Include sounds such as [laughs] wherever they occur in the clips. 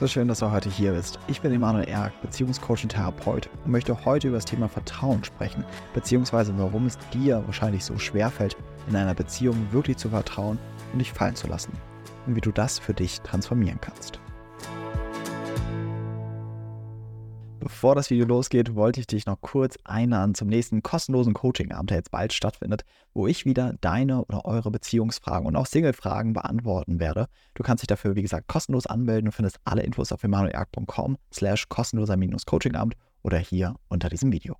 So schön, dass du heute hier bist. Ich bin Emanuel Erk, Beziehungscoach und Therapeut und möchte heute über das Thema Vertrauen sprechen, beziehungsweise warum es dir wahrscheinlich so schwerfällt, in einer Beziehung wirklich zu vertrauen und dich fallen zu lassen und wie du das für dich transformieren kannst. Bevor das Video losgeht, wollte ich dich noch kurz einladen zum nächsten kostenlosen Coaching-Abend, der jetzt bald stattfindet, wo ich wieder deine oder eure Beziehungsfragen und auch Single-Fragen beantworten werde. Du kannst dich dafür, wie gesagt, kostenlos anmelden und findest alle Infos auf emanuelerg.com slash kostenloser-coaching-Abend oder hier unter diesem Video.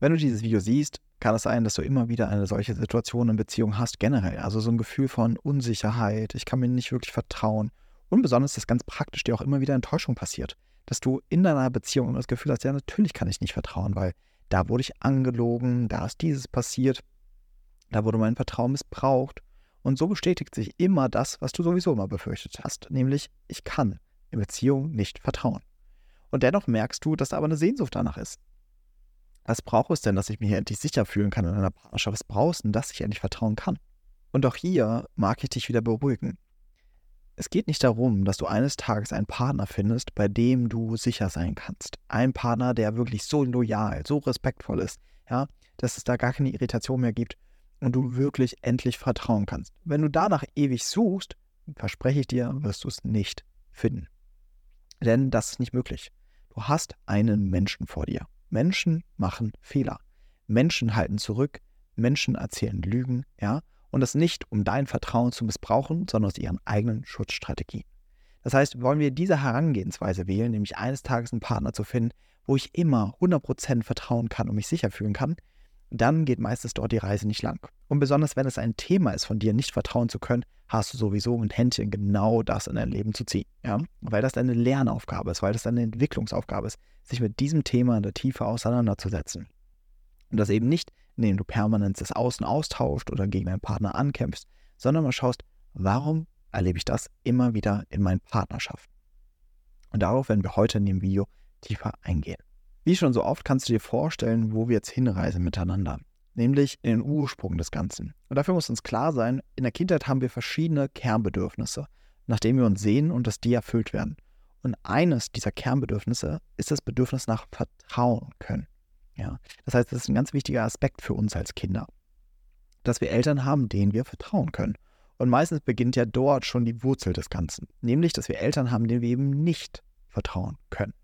Wenn du dieses Video siehst, kann es sein, dass du immer wieder eine solche Situation in Beziehung hast, generell. Also so ein Gefühl von Unsicherheit, ich kann mir nicht wirklich vertrauen. Und besonders, dass ganz praktisch dir auch immer wieder Enttäuschung passiert dass du in deiner Beziehung immer das Gefühl hast, ja, natürlich kann ich nicht vertrauen, weil da wurde ich angelogen, da ist dieses passiert, da wurde mein Vertrauen missbraucht. Und so bestätigt sich immer das, was du sowieso immer befürchtet hast, nämlich ich kann in Beziehung nicht vertrauen. Und dennoch merkst du, dass da aber eine Sehnsucht danach ist. Was braucht es denn, dass ich mich hier endlich sicher fühlen kann in einer Partnerschaft? Was brauchst du denn, dass ich endlich vertrauen kann? Und auch hier mag ich dich wieder beruhigen. Es geht nicht darum, dass du eines Tages einen Partner findest, bei dem du sicher sein kannst. Ein Partner, der wirklich so loyal, so respektvoll ist, ja, dass es da gar keine Irritation mehr gibt und du wirklich endlich vertrauen kannst. Wenn du danach ewig suchst, verspreche ich dir, wirst du es nicht finden. Denn das ist nicht möglich. Du hast einen Menschen vor dir. Menschen machen Fehler. Menschen halten zurück. Menschen erzählen Lügen, ja und das nicht, um dein Vertrauen zu missbrauchen, sondern aus ihren eigenen Schutzstrategien. Das heißt, wollen wir diese Herangehensweise wählen, nämlich eines Tages einen Partner zu finden, wo ich immer 100% vertrauen kann und mich sicher fühlen kann, dann geht meistens dort die Reise nicht lang. Und besonders wenn es ein Thema ist, von dir nicht vertrauen zu können, hast du sowieso ein Händchen, genau das in dein Leben zu ziehen. Ja? Weil das deine Lernaufgabe ist, weil das deine Entwicklungsaufgabe ist, sich mit diesem Thema in der Tiefe auseinanderzusetzen. Und das eben nicht indem du permanent das Außen austauscht oder gegen deinen Partner ankämpfst, sondern mal schaust, warum erlebe ich das immer wieder in meinen Partnerschaften. Und darauf werden wir heute in dem Video tiefer eingehen. Wie schon so oft kannst du dir vorstellen, wo wir jetzt hinreisen miteinander, nämlich in den Ursprung des Ganzen. Und dafür muss uns klar sein, in der Kindheit haben wir verschiedene Kernbedürfnisse, nach denen wir uns sehen und dass die erfüllt werden. Und eines dieser Kernbedürfnisse ist das Bedürfnis nach Vertrauen können. Ja, das heißt, das ist ein ganz wichtiger Aspekt für uns als Kinder, dass wir Eltern haben, denen wir vertrauen können. Und meistens beginnt ja dort schon die Wurzel des Ganzen, nämlich, dass wir Eltern haben, denen wir eben nicht vertrauen können.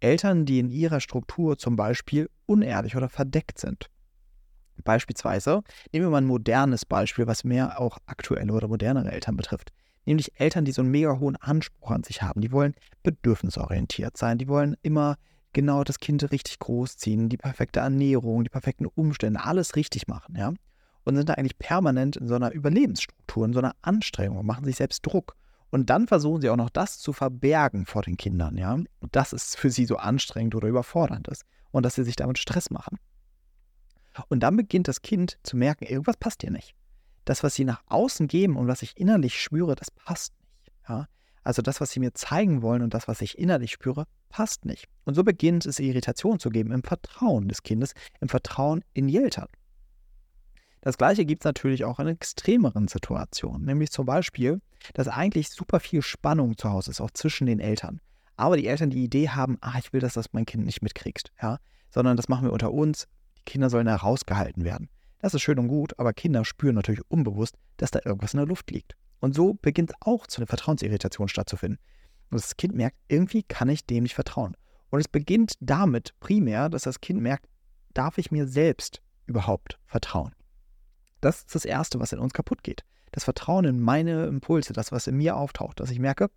Eltern, die in ihrer Struktur zum Beispiel unehrlich oder verdeckt sind. Beispielsweise nehmen wir mal ein modernes Beispiel, was mehr auch aktuelle oder modernere Eltern betrifft. Nämlich Eltern, die so einen mega hohen Anspruch an sich haben. Die wollen bedürfnisorientiert sein. Die wollen immer genau das Kind richtig großziehen, die perfekte Ernährung, die perfekten Umstände, alles richtig machen, ja. Und sind da eigentlich permanent in so einer Überlebensstruktur, in so einer Anstrengung, machen sich selbst Druck. Und dann versuchen sie auch noch das zu verbergen vor den Kindern, ja. Und das ist für sie so anstrengend oder überfordernd ist. Und dass sie sich damit Stress machen. Und dann beginnt das Kind zu merken, irgendwas passt hier nicht. Das, was sie nach außen geben und was ich innerlich spüre, das passt nicht. Ja? Also das, was sie mir zeigen wollen und das, was ich innerlich spüre, passt nicht. Und so beginnt es Irritation zu geben im Vertrauen des Kindes, im Vertrauen in die Eltern. Das gleiche gibt es natürlich auch in extremeren Situationen, nämlich zum Beispiel, dass eigentlich super viel Spannung zu Hause ist, auch zwischen den Eltern. Aber die Eltern die Idee haben, ah, ich will, dass das mein Kind nicht mitkriegst, ja, sondern das machen wir unter uns, die Kinder sollen herausgehalten werden. Das ist schön und gut, aber Kinder spüren natürlich unbewusst, dass da irgendwas in der Luft liegt. Und so beginnt auch zu einer Vertrauensirritation stattzufinden. Und das Kind merkt, irgendwie kann ich dem nicht vertrauen. Und es beginnt damit primär, dass das Kind merkt, darf ich mir selbst überhaupt vertrauen? Das ist das Erste, was in uns kaputt geht. Das Vertrauen in meine Impulse, das, was in mir auftaucht, dass ich merke,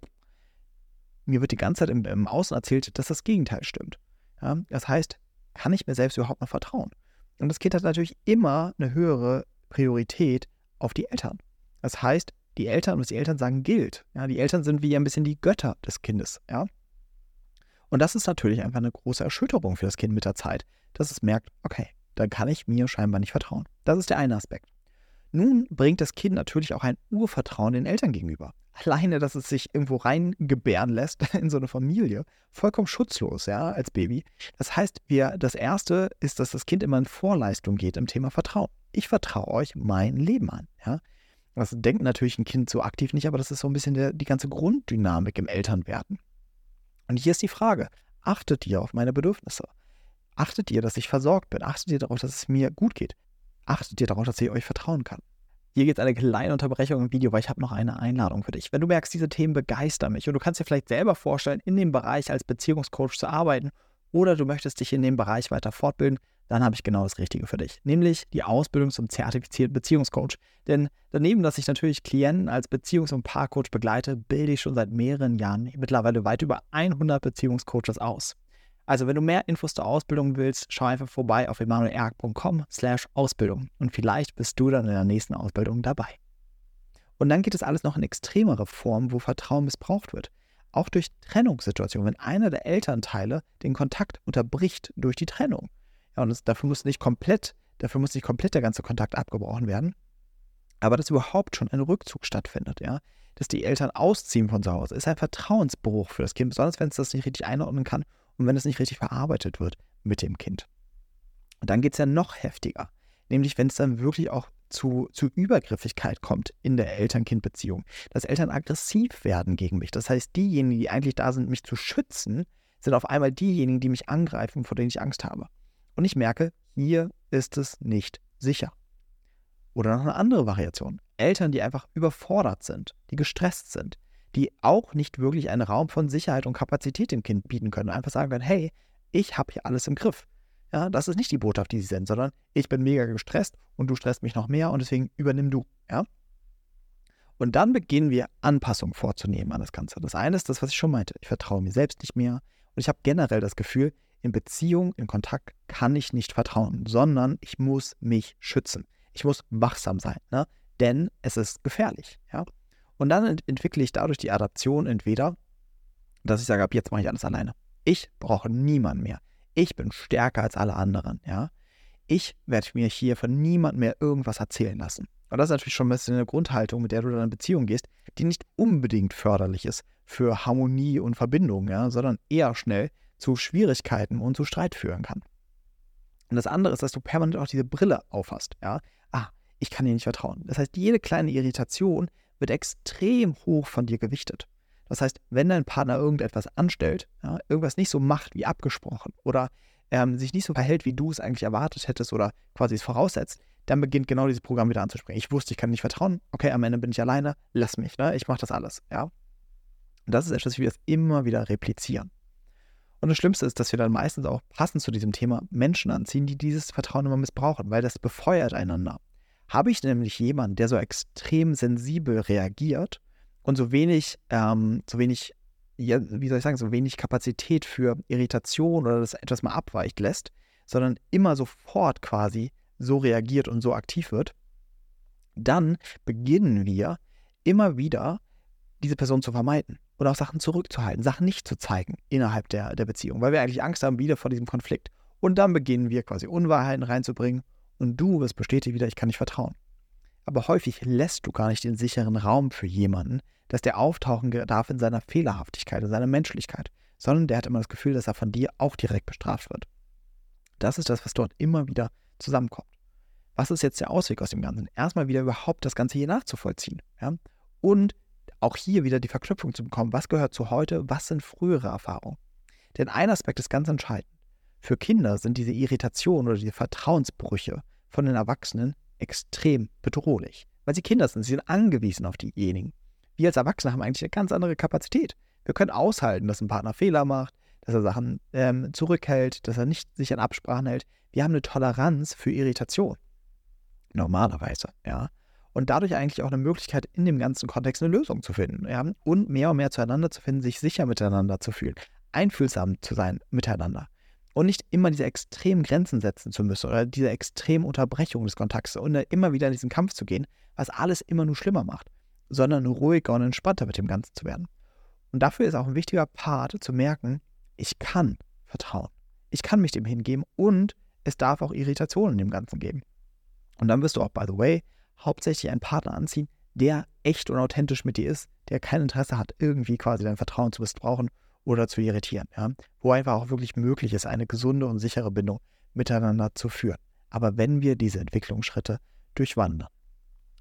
mir wird die ganze Zeit im, im Außen erzählt, dass das Gegenteil stimmt. Ja, das heißt, kann ich mir selbst überhaupt noch vertrauen? Und das Kind hat natürlich immer eine höhere Priorität auf die Eltern. Das heißt, die Eltern, was die Eltern sagen, gilt. Ja, die Eltern sind wie ein bisschen die Götter des Kindes. Ja? Und das ist natürlich einfach eine große Erschütterung für das Kind mit der Zeit, dass es merkt, okay, dann kann ich mir scheinbar nicht vertrauen. Das ist der eine Aspekt. Nun bringt das Kind natürlich auch ein Urvertrauen den Eltern gegenüber. Alleine, dass es sich irgendwo reingebären lässt [laughs] in so eine Familie, vollkommen schutzlos, ja, als Baby. Das heißt, wir, das erste ist, dass das Kind immer in Vorleistung geht im Thema Vertrauen. Ich vertraue euch mein Leben an, ja. Das denkt natürlich ein Kind so aktiv nicht, aber das ist so ein bisschen der, die ganze Grunddynamik im Elternwerden. Und hier ist die Frage, achtet ihr auf meine Bedürfnisse? Achtet ihr, dass ich versorgt bin? Achtet ihr darauf, dass es mir gut geht? Achtet ihr darauf, dass ich euch vertrauen kann? Hier geht es eine kleine Unterbrechung im Video, weil ich habe noch eine Einladung für dich. Wenn du merkst, diese Themen begeistern mich und du kannst dir vielleicht selber vorstellen, in dem Bereich als Beziehungscoach zu arbeiten oder du möchtest dich in dem Bereich weiter fortbilden, dann habe ich genau das Richtige für dich, nämlich die Ausbildung zum zertifizierten Beziehungscoach. Denn daneben, dass ich natürlich Klienten als Beziehungs- und Paarcoach begleite, bilde ich schon seit mehreren Jahren mittlerweile weit über 100 Beziehungscoaches aus. Also wenn du mehr Infos zur Ausbildung willst, schau einfach vorbei auf emanuelerg.com slash Ausbildung und vielleicht bist du dann in der nächsten Ausbildung dabei. Und dann geht es alles noch in extremere Form, wo Vertrauen missbraucht wird. Auch durch Trennungssituationen, wenn einer der Elternteile den Kontakt unterbricht durch die Trennung. Und das, dafür muss nicht komplett, dafür muss nicht komplett der ganze Kontakt abgebrochen werden. Aber dass überhaupt schon ein Rückzug stattfindet, ja, dass die Eltern ausziehen von zu Hause, ist ein Vertrauensbruch für das Kind, besonders wenn es das nicht richtig einordnen kann und wenn es nicht richtig verarbeitet wird mit dem Kind. Und dann geht es ja noch heftiger, nämlich wenn es dann wirklich auch zu, zu Übergriffigkeit kommt in der Eltern-Kind-Beziehung, dass Eltern aggressiv werden gegen mich. Das heißt, diejenigen, die eigentlich da sind, mich zu schützen, sind auf einmal diejenigen, die mich angreifen, vor denen ich Angst habe. Und ich merke, hier ist es nicht sicher. Oder noch eine andere Variation. Eltern, die einfach überfordert sind, die gestresst sind, die auch nicht wirklich einen Raum von Sicherheit und Kapazität dem Kind bieten können. Einfach sagen können, hey, ich habe hier alles im Griff. Ja, das ist nicht die Botschaft, die sie senden, sondern ich bin mega gestresst und du stresst mich noch mehr und deswegen übernimm du. Ja? Und dann beginnen wir Anpassungen vorzunehmen an das Ganze. Das eine ist das, was ich schon meinte. Ich vertraue mir selbst nicht mehr und ich habe generell das Gefühl, in Beziehung, in Kontakt kann ich nicht vertrauen, sondern ich muss mich schützen. Ich muss wachsam sein, ne? denn es ist gefährlich. Ja? Und dann ent entwickle ich dadurch die Adaption entweder, dass ich sage, ab jetzt mache ich alles alleine. Ich brauche niemanden mehr. Ich bin stärker als alle anderen, ja. Ich werde mir hier von niemandem mehr irgendwas erzählen lassen. Und das ist natürlich schon ein bisschen eine Grundhaltung, mit der du dann in Beziehung gehst, die nicht unbedingt förderlich ist für Harmonie und Verbindung, ja, sondern eher schnell zu Schwierigkeiten und zu Streit führen kann. Und das andere ist, dass du permanent auch diese Brille aufhast, ja. Ah, ich kann dir nicht vertrauen. Das heißt, jede kleine Irritation wird extrem hoch von dir gewichtet. Das heißt, wenn dein Partner irgendetwas anstellt, ja, irgendwas nicht so macht wie abgesprochen oder ähm, sich nicht so verhält, wie du es eigentlich erwartet hättest oder quasi es voraussetzt, dann beginnt genau dieses Programm wieder anzuspringen. Ich wusste, ich kann nicht vertrauen. Okay, am Ende bin ich alleine. Lass mich, ne? Ich mache das alles, ja. Und das ist etwas, wie wir das immer wieder replizieren. Und das Schlimmste ist, dass wir dann meistens auch passend zu diesem Thema Menschen anziehen, die dieses Vertrauen immer missbrauchen, weil das befeuert einander. Habe ich nämlich jemanden, der so extrem sensibel reagiert und so wenig, ähm, so wenig, ja, wie soll ich sagen, so wenig Kapazität für Irritation oder das etwas mal abweicht lässt, sondern immer sofort quasi so reagiert und so aktiv wird, dann beginnen wir immer wieder diese Person zu vermeiden oder auch Sachen zurückzuhalten, Sachen nicht zu zeigen innerhalb der, der Beziehung, weil wir eigentlich Angst haben wieder vor diesem Konflikt. Und dann beginnen wir quasi Unwahrheiten reinzubringen und du wirst bestätigt wieder, ich kann nicht vertrauen. Aber häufig lässt du gar nicht den sicheren Raum für jemanden, dass der auftauchen darf in seiner Fehlerhaftigkeit, in seiner Menschlichkeit, sondern der hat immer das Gefühl, dass er von dir auch direkt bestraft wird. Das ist das, was dort immer wieder zusammenkommt. Was ist jetzt der Ausweg aus dem Ganzen? Erstmal wieder überhaupt das Ganze hier nachzuvollziehen. Ja? Und auch hier wieder die Verknüpfung zu bekommen, was gehört zu heute, was sind frühere Erfahrungen. Denn ein Aspekt ist ganz entscheidend. Für Kinder sind diese Irritationen oder diese Vertrauensbrüche von den Erwachsenen extrem bedrohlich, weil sie Kinder sind, sie sind angewiesen auf diejenigen. Wir als Erwachsene haben eigentlich eine ganz andere Kapazität. Wir können aushalten, dass ein Partner Fehler macht, dass er Sachen ähm, zurückhält, dass er nicht sich an Absprachen hält. Wir haben eine Toleranz für Irritation. Normalerweise, ja. Und dadurch eigentlich auch eine Möglichkeit, in dem ganzen Kontext eine Lösung zu finden. Ja? Und mehr und mehr zueinander zu finden, sich sicher miteinander zu fühlen, einfühlsam zu sein miteinander und nicht immer diese extremen Grenzen setzen zu müssen oder diese extremen Unterbrechungen des Kontakts und immer wieder in diesen Kampf zu gehen, was alles immer nur schlimmer macht, sondern ruhiger und entspannter mit dem Ganzen zu werden. Und dafür ist auch ein wichtiger Part zu merken, ich kann vertrauen. Ich kann mich dem hingeben und es darf auch Irritationen in dem Ganzen geben. Und dann wirst du auch, by the way, hauptsächlich einen Partner anziehen, der echt und authentisch mit dir ist, der kein Interesse hat, irgendwie quasi dein Vertrauen zu missbrauchen oder zu irritieren. Ja? Wo einfach auch wirklich möglich ist, eine gesunde und sichere Bindung miteinander zu führen. Aber wenn wir diese Entwicklungsschritte durchwandern.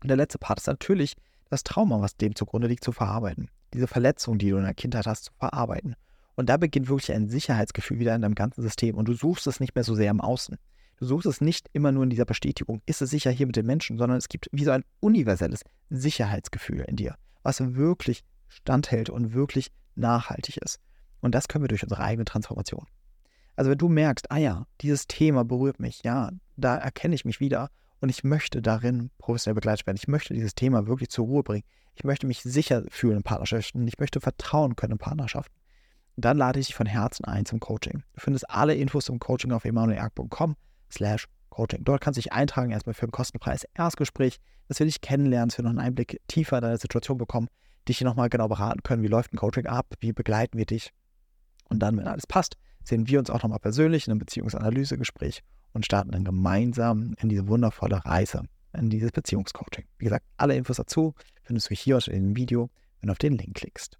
Und der letzte Part ist natürlich das Trauma, was dem zugrunde liegt, zu verarbeiten. Diese Verletzung, die du in der Kindheit hast, zu verarbeiten. Und da beginnt wirklich ein Sicherheitsgefühl wieder in deinem ganzen System und du suchst es nicht mehr so sehr im Außen. Du suchst es nicht immer nur in dieser Bestätigung, ist es sicher hier mit den Menschen, sondern es gibt wie so ein universelles Sicherheitsgefühl in dir, was wirklich standhält und wirklich nachhaltig ist. Und das können wir durch unsere eigene Transformation. Also wenn du merkst, ah ja, dieses Thema berührt mich, ja, da erkenne ich mich wieder und ich möchte darin professionell begleitet werden. Ich möchte dieses Thema wirklich zur Ruhe bringen. Ich möchte mich sicher fühlen in Partnerschaften. Ich möchte vertrauen können in Partnerschaften dann lade ich dich von Herzen ein zum Coaching. Du findest alle Infos zum Coaching auf emanuelerg.com slash Coaching. Dort kannst du dich eintragen, erstmal für ein kostenfreies Erstgespräch, dass wir dich kennenlernen, dass wir noch einen Einblick tiefer in deine Situation bekommen, dich hier nochmal genau beraten können, wie läuft ein Coaching ab, wie begleiten wir dich. Und dann, wenn alles passt, sehen wir uns auch nochmal persönlich in einem Beziehungsanalysegespräch und starten dann gemeinsam in diese wundervolle Reise, in dieses Beziehungscoaching. Wie gesagt, alle Infos dazu findest du hier unter dem Video, wenn du auf den Link klickst.